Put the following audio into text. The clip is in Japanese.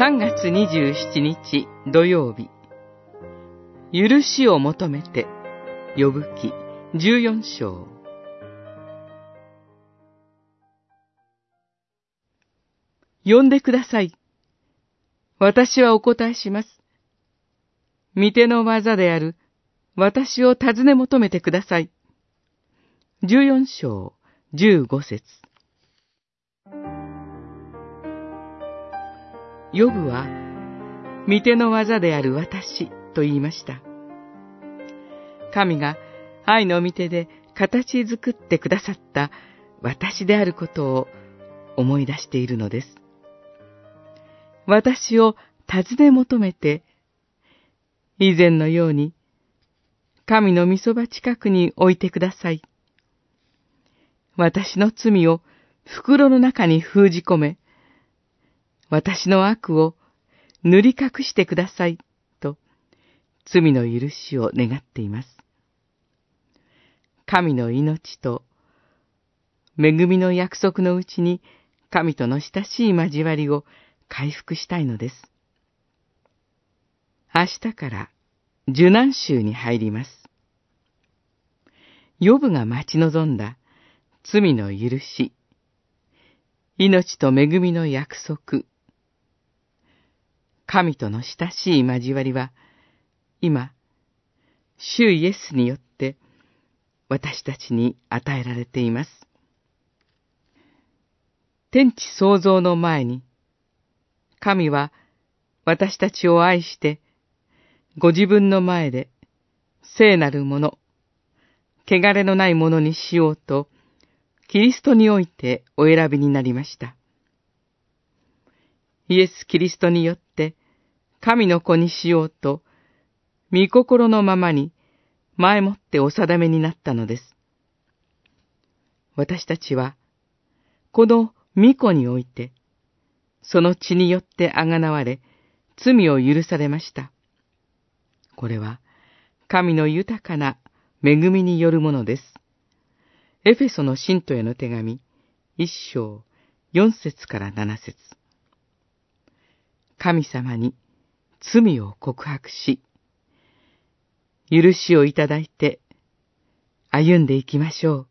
3月27日土曜日、許しを求めて、呼ぶ記14章。呼んでください。私はお答えします。御手の技である私を尋ね求めてください。14章15節ヨブは、御手の技である私と言いました。神が愛の御手で形作ってくださった私であることを思い出しているのです。私を尋ね求めて、以前のように、神の御そば近くに置いてください。私の罪を袋の中に封じ込め、私の悪を塗り隠してください、と、罪の許しを願っています。神の命と、恵みの約束のうちに、神との親しい交わりを回復したいのです。明日から受難週に入ります。ヨブが待ち望んだ罪の許し、命と恵みの約束、神との親しい交わりは、今、主イエスによって私たちに与えられています。天地創造の前に、神は私たちを愛して、ご自分の前で聖なるもの、汚れのないものにしようと、キリストにおいてお選びになりました。イエス・キリストによって、神の子にしようと、御心のままに前もってお定めになったのです。私たちは、この御子において、その血によってあがなわれ、罪を許されました。これは、神の豊かな恵みによるものです。エフェソの信徒への手紙、一章、四節から七節神様に罪を告白し、許しをいただいて歩んでいきましょう。